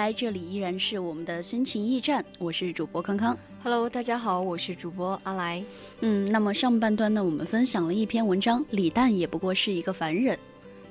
来，这里依然是我们的心情驿站，我是主播康康。Hello，大家好，我是主播阿来。嗯，那么上半段呢，我们分享了一篇文章，李诞也不过是一个凡人。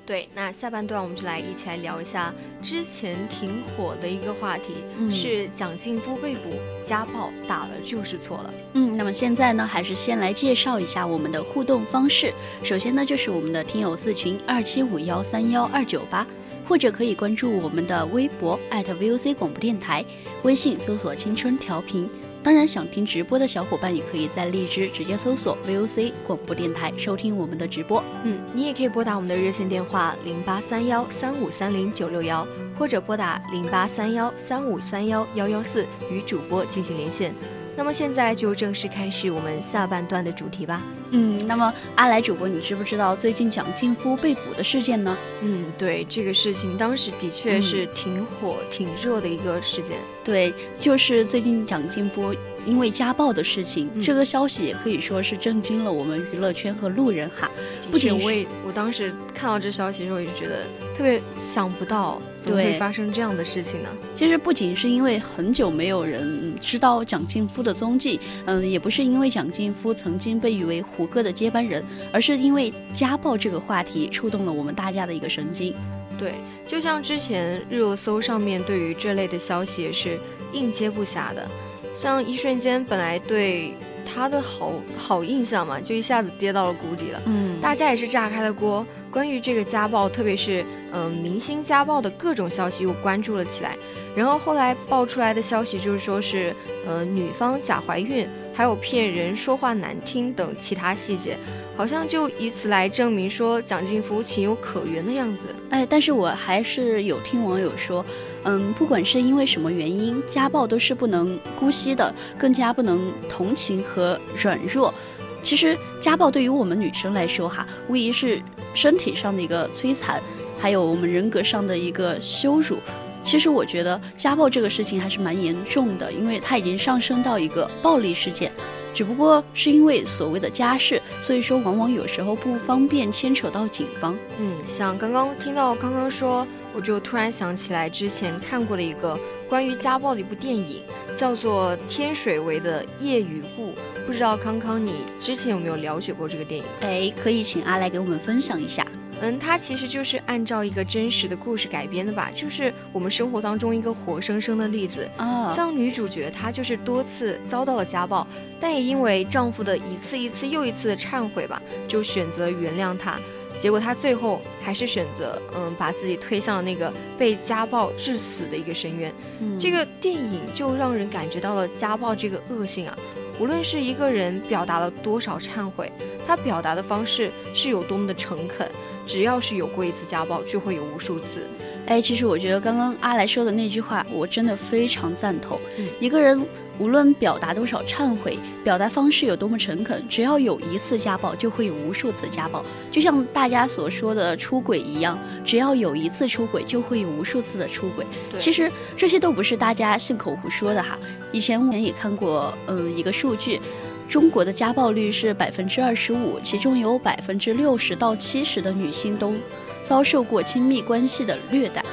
对，那下半段我们就来一起来聊一下之前挺火的一个话题，是蒋劲夫被捕家暴，打了就是错了。嗯，那么现在呢，还是先来介绍一下我们的互动方式。首先呢，就是我们的听友四群二七五幺三幺二九八。或者可以关注我们的微博 @VOC 广播电台，微信搜索“青春调频”。当然，想听直播的小伙伴也可以在荔枝直接搜索 “VOC 广播电台”收听我们的直播。嗯，你也可以拨打我们的热线电话零八三幺三五三零九六幺，或者拨打零八三幺三五三幺幺幺四与主播进行连线。那么现在就正式开始我们下半段的主题吧。嗯，那么阿来主播，你知不知道最近蒋劲夫被捕的事件呢？嗯，对，这个事情当时的确是挺火、挺热的一个事件。对，就是最近蒋劲夫因为家暴的事情，这个消息也可以说是震惊了我们娱乐圈和路人哈。不仅我也，我当时看到这消息的时候，也就觉得特别想不到，怎么会发生这样的事情呢？其实不仅是因为很久没有人知道蒋劲夫的踪迹，嗯，也不是因为蒋劲夫曾经被誉为胡歌的接班人，而是因为家暴这个话题触动了我们大家的一个神经。对，就像之前热搜上面对于这类的消息也是应接不暇的，像一瞬间本来对。他的好好印象嘛，就一下子跌到了谷底了。嗯，大家也是炸开了锅，关于这个家暴，特别是嗯明星家暴的各种消息又关注了起来。然后后来爆出来的消息就是说是，呃女方假怀孕，还有骗人、说话难听等其他细节，好像就以此来证明说蒋劲夫情有可原的样子。哎，但是我还是有听网友说。嗯，不管是因为什么原因，家暴都是不能姑息的，更加不能同情和软弱。其实家暴对于我们女生来说，哈，无疑是身体上的一个摧残，还有我们人格上的一个羞辱。其实我觉得家暴这个事情还是蛮严重的，因为它已经上升到一个暴力事件。只不过是因为所谓的家事，所以说往往有时候不方便牵扯到警方。嗯，像刚刚听到刚刚说。我就突然想起来，之前看过的一个关于家暴的一部电影，叫做《天水围的夜与雾》。不知道康康，你之前有没有了解过这个电影？哎，可以请阿来给我们分享一下。嗯，它其实就是按照一个真实的故事改编的吧，就是我们生活当中一个活生生的例子啊。像女主角，她就是多次遭到了家暴，但也因为丈夫的一次一次又一次的忏悔吧，就选择原谅他。结果他最后还是选择，嗯，把自己推向了那个被家暴致死的一个深渊。这个电影就让人感觉到了家暴这个恶性啊，无论是一个人表达了多少忏悔，他表达的方式是有多么的诚恳，只要是有过一次家暴，就会有无数次。哎，其实我觉得刚刚阿来说的那句话，我真的非常赞同。一个人无论表达多少忏悔，表达方式有多么诚恳，只要有一次家暴，就会有无数次家暴。就像大家所说的出轨一样，只要有一次出轨，就会有无数次的出轨。其实这些都不是大家信口胡说的哈。以前我也看过，嗯，一个数据，中国的家暴率是百分之二十五，其中有百分之六十到七十的女性都。遭受过亲密关系的虐待，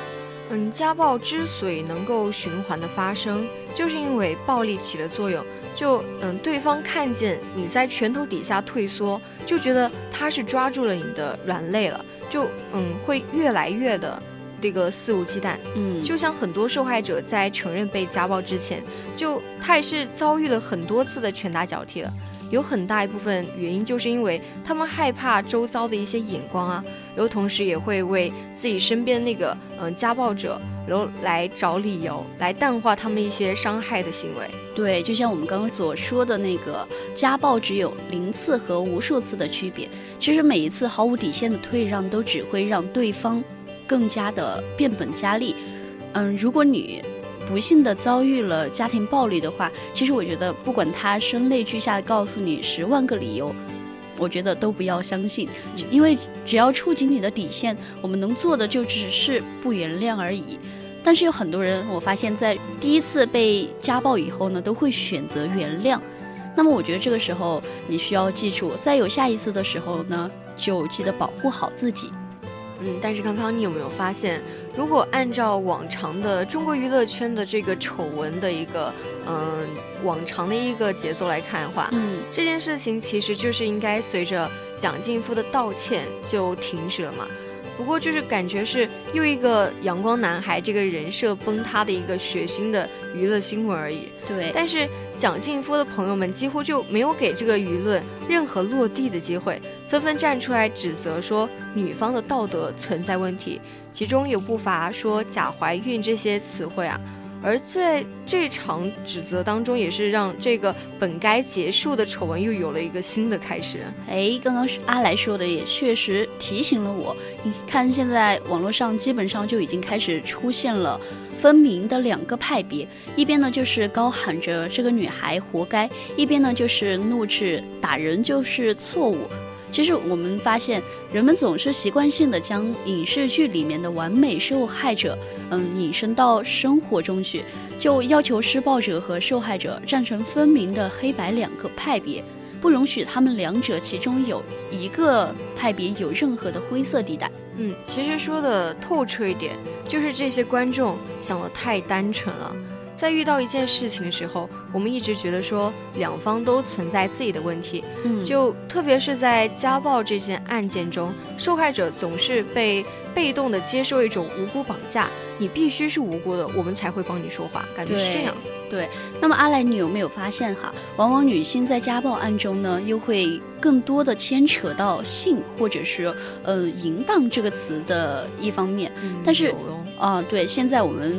嗯，家暴之所以能够循环的发生，就是因为暴力起了作用。就嗯，对方看见你在拳头底下退缩，就觉得他是抓住了你的软肋了，就嗯，会越来越的这个肆无忌惮。嗯，就像很多受害者在承认被家暴之前，就他也是遭遇了很多次的拳打脚踢了。有很大一部分原因就是因为他们害怕周遭的一些眼光啊，然后同时也会为自己身边那个嗯家暴者，然后来找理由来淡化他们一些伤害的行为。对，就像我们刚刚所说的那个家暴只有零次和无数次的区别，其实每一次毫无底线的退让都只会让对方更加的变本加厉。嗯，如果你。不幸的遭遇了家庭暴力的话，其实我觉得，不管他声泪俱下告诉你十万个理由，我觉得都不要相信，因为只要触及你的底线，我们能做的就只是不原谅而已。但是有很多人，我发现，在第一次被家暴以后呢，都会选择原谅。那么我觉得这个时候，你需要记住，在有下一次的时候呢，就记得保护好自己。嗯，但是康康，你有没有发现？如果按照往常的中国娱乐圈的这个丑闻的一个嗯往常的一个节奏来看的话，嗯，这件事情其实就是应该随着蒋劲夫的道歉就停止了嘛。不过就是感觉是又一个阳光男孩这个人设崩塌的一个血腥的娱乐新闻而已。对，但是蒋劲夫的朋友们几乎就没有给这个舆论任何落地的机会，纷纷站出来指责说女方的道德存在问题，其中有不乏说假怀孕这些词汇啊。而在这场指责当中，也是让这个本该结束的丑闻又有了一个新的开始。哎，刚刚阿来说的也确实提醒了我。你看，现在网络上基本上就已经开始出现了分明的两个派别，一边呢就是高喊着这个女孩活该，一边呢就是怒斥打人就是错误。其实我们发现，人们总是习惯性的将影视剧里面的完美受害者，嗯，引申到生活中去，就要求施暴者和受害者站成分明的黑白两个派别，不容许他们两者其中有一个派别有任何的灰色地带。嗯，其实说的透彻一点，就是这些观众想的太单纯了。在遇到一件事情的时候，我们一直觉得说两方都存在自己的问题，嗯，就特别是在家暴这件案件中，受害者总是被被动的接受一种无辜绑架，你必须是无辜的，我们才会帮你说话，感觉是这样。对，那么阿来，你有没有发现哈，往往女性在家暴案中呢，又会更多的牵扯到性或者是呃淫荡这个词的一方面，但是啊，对，现在我们。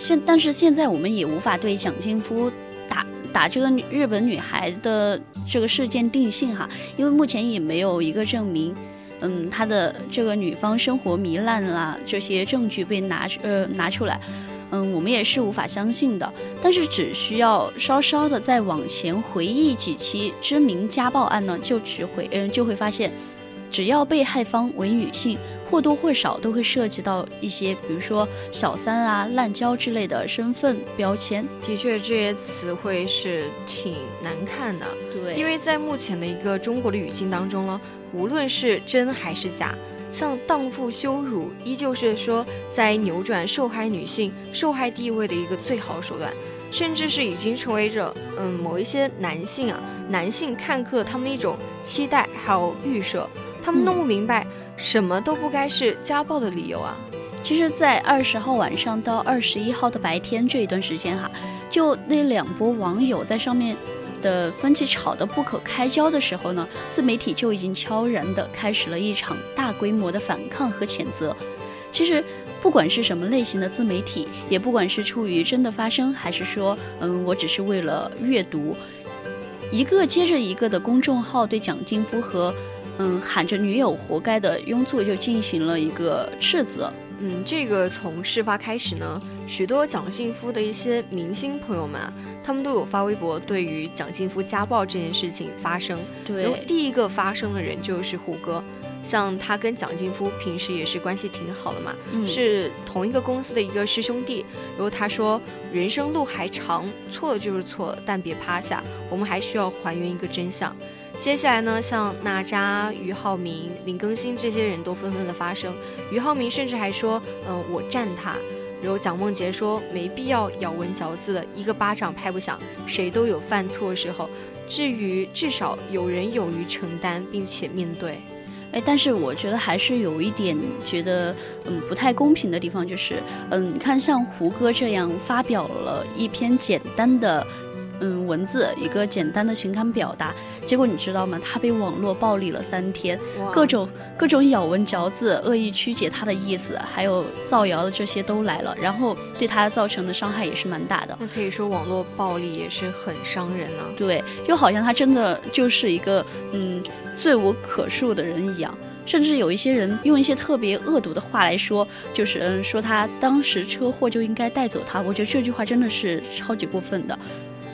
现但是现在我们也无法对蒋劲夫打打这个日本女孩的这个事件定性哈，因为目前也没有一个证明，嗯，他的这个女方生活糜烂啦这些证据被拿呃拿出来，嗯，我们也是无法相信的。但是只需要稍稍的再往前回忆几期知名家暴案呢，就只会嗯就会发现，只要被害方为女性。或多或少都会涉及到一些，比如说小三啊、滥交之类的身份标签。的确，这些词汇是挺难看的。对，因为在目前的一个中国的语境当中呢，无论是真还是假，像荡妇羞辱，依旧是说在扭转受害女性受害地位的一个最好手段，甚至是已经成为着嗯某一些男性啊，男性看客他们一种期待还有预设，他们弄不明白。什么都不该是家暴的理由啊！其实，在二十号晚上到二十一号的白天这一段时间哈，就那两波网友在上面的分歧吵得不可开交的时候呢，自媒体就已经悄然的开始了一场大规模的反抗和谴责。其实，不管是什么类型的自媒体，也不管是出于真的发生，还是说，嗯，我只是为了阅读，一个接着一个的公众号对蒋劲夫和。嗯，喊着女友活该的庸作就进行了一个斥责。嗯，这个从事发开始呢，许多蒋劲夫的一些明星朋友们啊，他们都有发微博对于蒋劲夫家暴这件事情发声。对，第一个发声的人就是胡歌，像他跟蒋劲夫平时也是关系挺好的嘛，是同一个公司的一个师兄弟。然后他说，人生路还长，错就是错，但别趴下，我们还需要还原一个真相。接下来呢，像娜扎、俞灏明、林更新这些人都纷纷的发声。俞灏明甚至还说：“嗯，我站他。”然后蒋梦婕说：“没必要咬文嚼字的，一个巴掌拍不响，谁都有犯错时候。至于至少有人勇于承担并且面对。”哎，但是我觉得还是有一点觉得，嗯，不太公平的地方，就是，嗯，你看像胡歌这样发表了一篇简单的，嗯，文字，一个简单的情感表达，结果你知道吗？他被网络暴力了三天，各种各种咬文嚼字、恶意曲解他的意思，还有造谣的这些都来了，然后对他造成的伤害也是蛮大的。那可以说网络暴力也是很伤人呢。对，就好像他真的就是一个，嗯。罪无可恕的人一样，甚至有一些人用一些特别恶毒的话来说，就是嗯，说他当时车祸就应该带走他。我觉得这句话真的是超级过分的。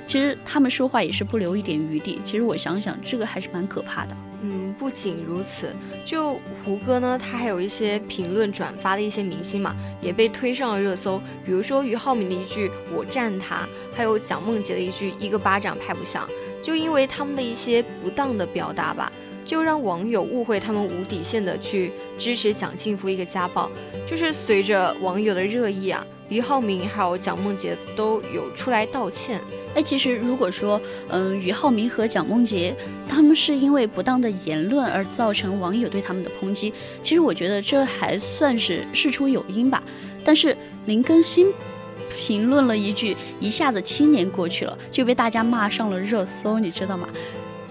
其实他们说话也是不留一点余地。其实我想想，这个还是蛮可怕的。嗯，不仅如此，就胡歌呢，他还有一些评论转发的一些明星嘛，也被推上了热搜。比如说俞灏明的一句“我站他”，还有蒋梦婕的一句“一个巴掌拍不响”，就因为他们的一些不当的表达吧。就让网友误会他们无底线的去支持蒋劲夫一个家暴，就是随着网友的热议啊，俞灏明还有蒋梦婕都有出来道歉。哎，其实如果说，嗯，俞灏明和蒋梦婕他们是因为不当的言论而造成网友对他们的抨击，其实我觉得这还算是事出有因吧。但是林更新评论了一句，一下子七年过去了，就被大家骂上了热搜，你知道吗？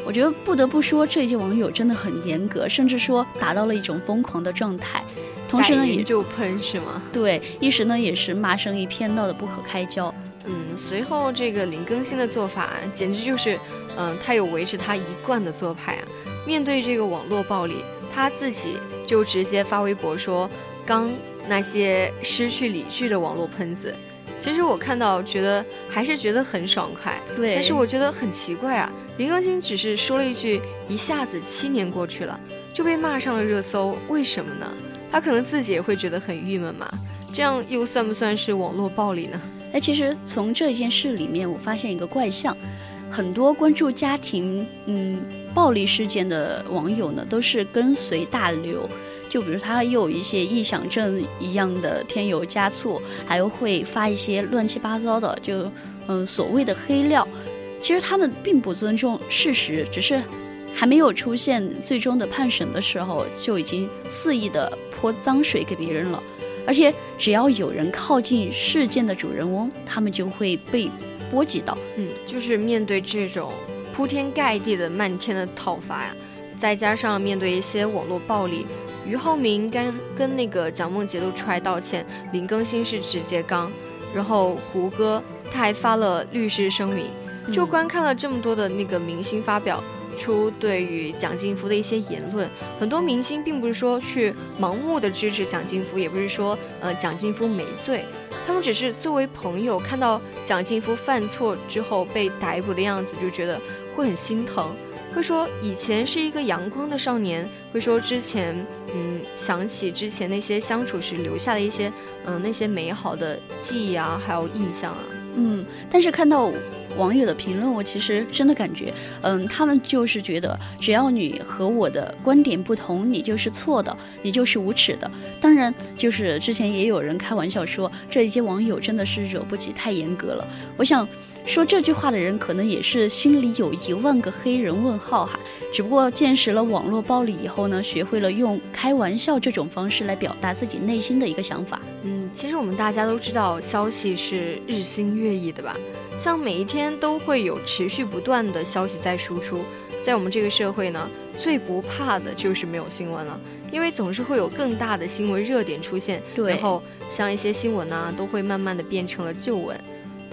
我觉得不得不说，这些网友真的很严格，甚至说达到了一种疯狂的状态。同时呢，也就喷是吗？对，一时呢也是骂声一片，闹得不可开交。嗯，随后这个林更新的做法简直就是，嗯，他有维持他一贯的做派啊。面对这个网络暴力，他自己就直接发微博说：“刚那些失去理智的网络喷子。”其实我看到觉得还是觉得很爽快。对，但是我觉得很奇怪啊。林更新只是说了一句，一下子七年过去了，就被骂上了热搜，为什么呢？他可能自己也会觉得很郁闷嘛。这样又算不算是网络暴力呢？哎，其实从这件事里面，我发现一个怪象，很多关注家庭嗯暴力事件的网友呢，都是跟随大流，就比如他又有一些臆想症一样的添油加醋，还会发一些乱七八糟的，就嗯所谓的黑料。其实他们并不尊重事实，只是还没有出现最终的判审的时候，就已经肆意的泼脏水给别人了。而且只要有人靠近事件的主人翁，他们就会被波及到。嗯，就是面对这种铺天盖地的漫天的讨伐呀，再加上面对一些网络暴力，俞灏明跟跟那个蒋梦婕都出来道歉，林更新是直接刚，然后胡歌他还发了律师声明。就观看了这么多的那个明星发表出对于蒋劲夫的一些言论，很多明星并不是说去盲目的支持蒋劲夫，也不是说呃蒋劲夫没罪，他们只是作为朋友看到蒋劲夫犯错之后被逮捕的样子，就觉得会很心疼，会说以前是一个阳光的少年，会说之前嗯想起之前那些相处时留下的一些嗯那些美好的记忆啊，还有印象啊，嗯，但是看到。网友的评论，我其实真的感觉，嗯，他们就是觉得，只要你和我的观点不同，你就是错的，你就是无耻的。当然，就是之前也有人开玩笑说，这一些网友真的是惹不起，太严格了。我想说这句话的人，可能也是心里有一万个黑人问号哈。只不过见识了网络暴力以后呢，学会了用开玩笑这种方式来表达自己内心的一个想法。嗯，其实我们大家都知道，消息是日新月异的吧？像每一天都会有持续不断的消息在输出，在我们这个社会呢，最不怕的就是没有新闻了，因为总是会有更大的新闻热点出现，然后像一些新闻呢，都会慢慢的变成了旧闻。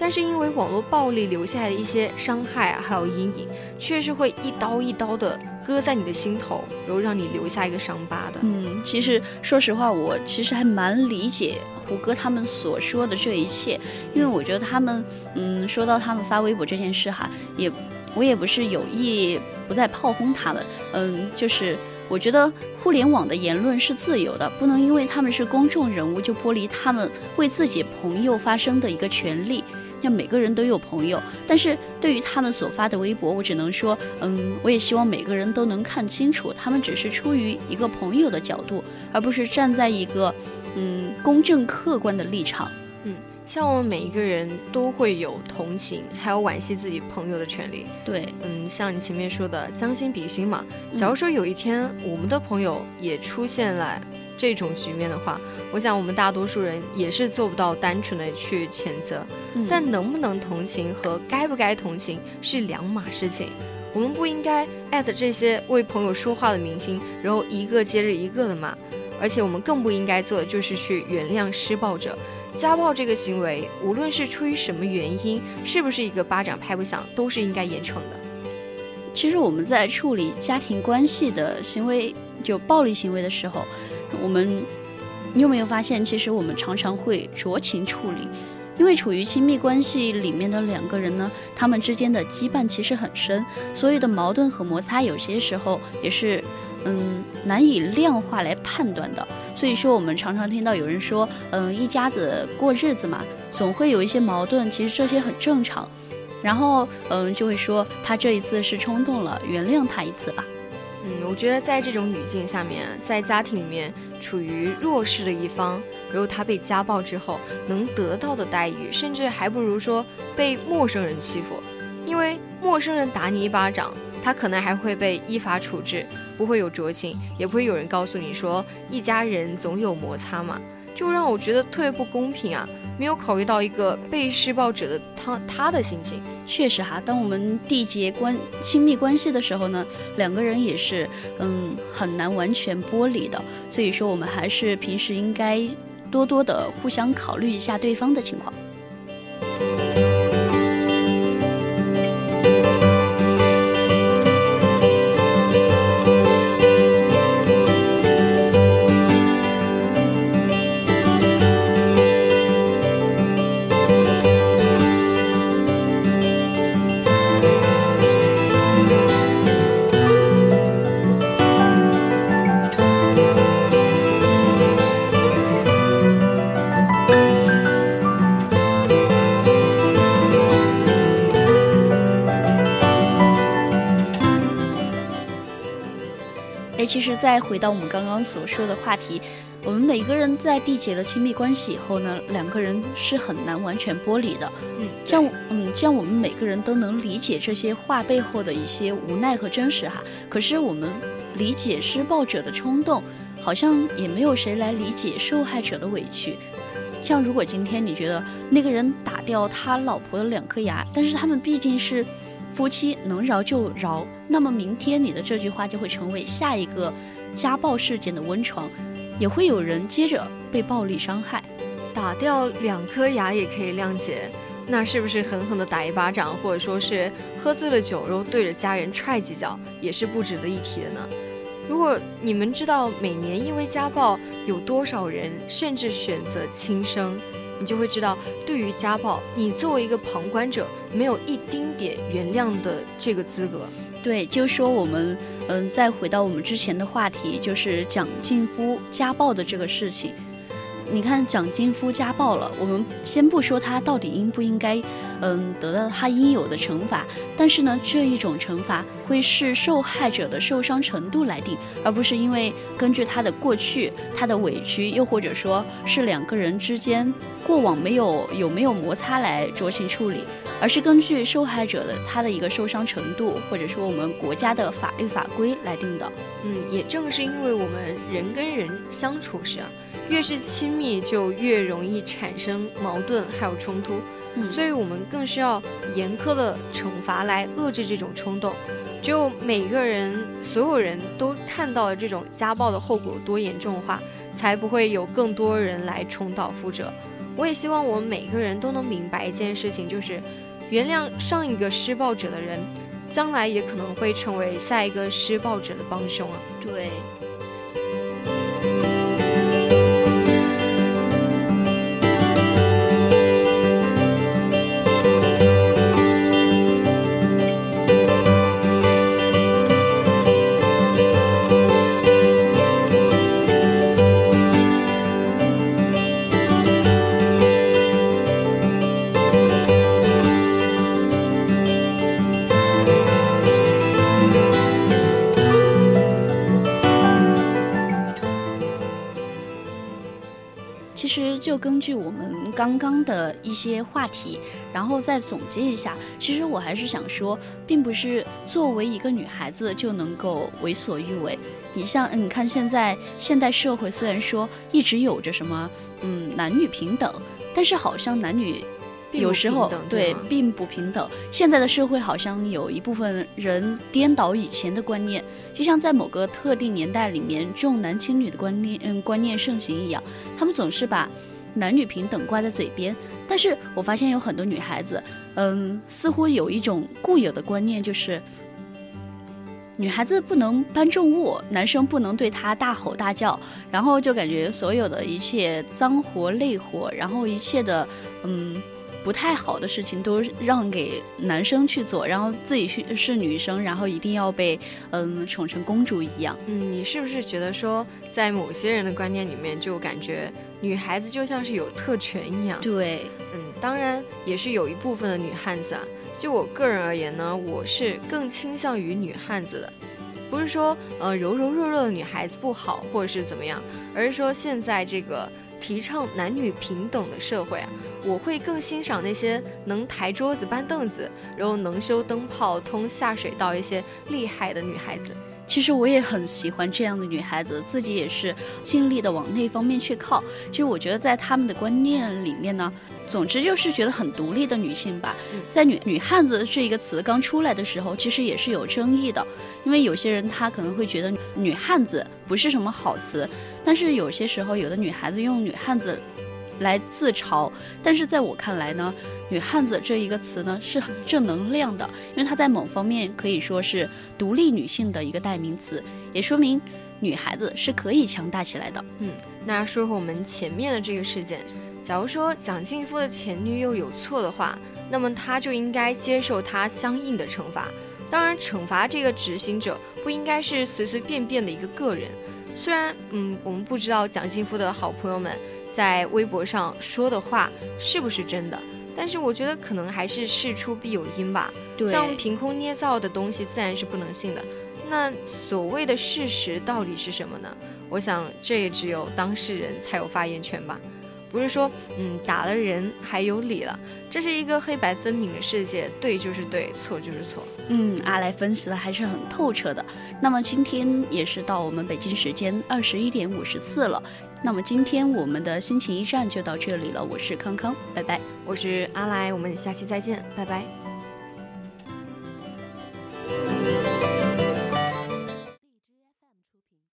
但是因为网络暴力留下的一些伤害啊，还有阴影，确实会一刀一刀的割在你的心头，然后让你留下一个伤疤的。嗯，其实说实话，我其实还蛮理解胡歌他们所说的这一切，因为我觉得他们，嗯，说到他们发微博这件事哈，也我也不是有意不再炮轰他们，嗯，就是我觉得互联网的言论是自由的，不能因为他们是公众人物就剥离他们为自己朋友发声的一个权利。让每个人都有朋友，但是对于他们所发的微博，我只能说，嗯，我也希望每个人都能看清楚，他们只是出于一个朋友的角度，而不是站在一个，嗯，公正客观的立场。嗯，像我们每一个人都会有同情，还有惋惜自己朋友的权利。对，嗯，像你前面说的将心比心嘛。假如说有一天我们的朋友也出现了这种局面的话，我想我们大多数人也是做不到单纯的去谴责。但能不能同情和该不该同情是两码事情。我们不应该艾特这些为朋友说话的明星，然后一个接着一个的骂。而且我们更不应该做的就是去原谅施暴者。家暴这个行为，无论是出于什么原因，是不是一个巴掌拍不响，都是应该严惩的。其实我们在处理家庭关系的行为，就暴力行为的时候，我们你有没有发现，其实我们常常会酌情处理，因为处于亲密关系里面的两个人呢，他们之间的羁绊其实很深，所有的矛盾和摩擦，有些时候也是。嗯，难以量化来判断的。所以说，我们常常听到有人说，嗯，一家子过日子嘛，总会有一些矛盾，其实这些很正常。然后，嗯，就会说他这一次是冲动了，原谅他一次吧。嗯，我觉得在这种语境下面，在家庭里面处于弱势的一方，如果他被家暴之后能得到的待遇，甚至还不如说被陌生人欺负，因为陌生人打你一巴掌。他可能还会被依法处置，不会有酌情，也不会有人告诉你说一家人总有摩擦嘛，就让我觉得特别不公平啊！没有考虑到一个被施暴者的他他的心情。确实哈，当我们缔结关亲密关系的时候呢，两个人也是嗯很难完全剥离的，所以说我们还是平时应该多多的互相考虑一下对方的情况。其实再回到我们刚刚所说的话题，我们每个人在缔结了亲密关系以后呢，两个人是很难完全剥离的。嗯，像嗯，像我们每个人都能理解这些话背后的一些无奈和真实哈。可是我们理解施暴者的冲动，好像也没有谁来理解受害者的委屈。像如果今天你觉得那个人打掉他老婆的两颗牙，但是他们毕竟是。夫妻能饶就饶，那么明天你的这句话就会成为下一个家暴事件的温床，也会有人接着被暴力伤害。打掉两颗牙也可以谅解，那是不是狠狠的打一巴掌，或者说是喝醉了酒然后对着家人踹几脚，也是不值得一提的呢？如果你们知道每年因为家暴有多少人甚至选择轻生。你就会知道，对于家暴，你作为一个旁观者，没有一丁点原谅的这个资格。对，就说我们，嗯，再回到我们之前的话题，就是蒋劲夫家暴的这个事情。你看，蒋劲夫家暴了，我们先不说他到底应不应该。嗯，得到他应有的惩罚，但是呢，这一种惩罚会是受害者的受伤程度来定，而不是因为根据他的过去、他的委屈，又或者说是两个人之间过往没有有没有摩擦来酌情处理，而是根据受害者的他的一个受伤程度，或者说我们国家的法律法规来定的。嗯，也正是因为我们人跟人相处时啊，越是亲密，就越容易产生矛盾还有冲突。所以，我们更需要严苛的惩罚来遏制这种冲动。只有每个人、所有人都看到了这种家暴的后果多严重的话，才不会有更多人来重蹈覆辙。我也希望我们每个人都能明白一件事情，就是原谅上一个施暴者的人，将来也可能会成为下一个施暴者的帮凶啊。对。就根据我们刚刚的一些话题，然后再总结一下。其实我还是想说，并不是作为一个女孩子就能够为所欲为。你像，你看现在现代社会虽然说一直有着什么，嗯，男女平等，但是好像男女。有时候对并不平等。现在的社会好像有一部分人颠倒以前的观念，就像在某个特定年代里面重男轻女的观念，嗯，观念盛行一样。他们总是把男女平等挂在嘴边，但是我发现有很多女孩子，嗯，似乎有一种固有的观念，就是女孩子不能搬重物，男生不能对她大吼大叫，然后就感觉所有的一切脏活累活，然后一切的，嗯。不太好的事情都让给男生去做，然后自己去是女生，然后一定要被嗯宠成公主一样。嗯，你是不是觉得说，在某些人的观念里面，就感觉女孩子就像是有特权一样？对，嗯，当然也是有一部分的女汉子啊。就我个人而言呢，我是更倾向于女汉子的，不是说呃柔柔弱弱的女孩子不好或者是怎么样，而是说现在这个。提倡男女平等的社会啊，我会更欣赏那些能抬桌子搬凳子，然后能修灯泡、通下水道一些厉害的女孩子。其实我也很喜欢这样的女孩子，自己也是尽力的往那方面去靠。其实我觉得在他们的观念里面呢，总之就是觉得很独立的女性吧。在女女汉子这一个词刚出来的时候，其实也是有争议的，因为有些人她可能会觉得女汉子不是什么好词。但是有些时候，有的女孩子用女汉子来自嘲，但是在我看来呢，女汉子这一个词呢是很正能量的，因为它在某方面可以说是独立女性的一个代名词，也说明女孩子是可以强大起来的。嗯，那说回我们前面的这个事件，假如说蒋劲夫的前女友有错的话，那么他就应该接受他相应的惩罚。当然，惩罚这个执行者不应该是随随便便的一个个人。虽然，嗯，我们不知道蒋劲夫的好朋友们在微博上说的话是不是真的，但是我觉得可能还是事出必有因吧。像凭空捏造的东西自然是不能信的。那所谓的事实到底是什么呢？我想这也只有当事人才有发言权吧。不是说，嗯，打了人还有理了。这是一个黑白分明的世界，对就是对，错就是错。嗯，阿来分析的还是很透彻的。那么今天也是到我们北京时间二十一点五十四了。那么今天我们的心情驿站就到这里了。我是康康，拜拜。我是阿来，我们下期再见，拜拜。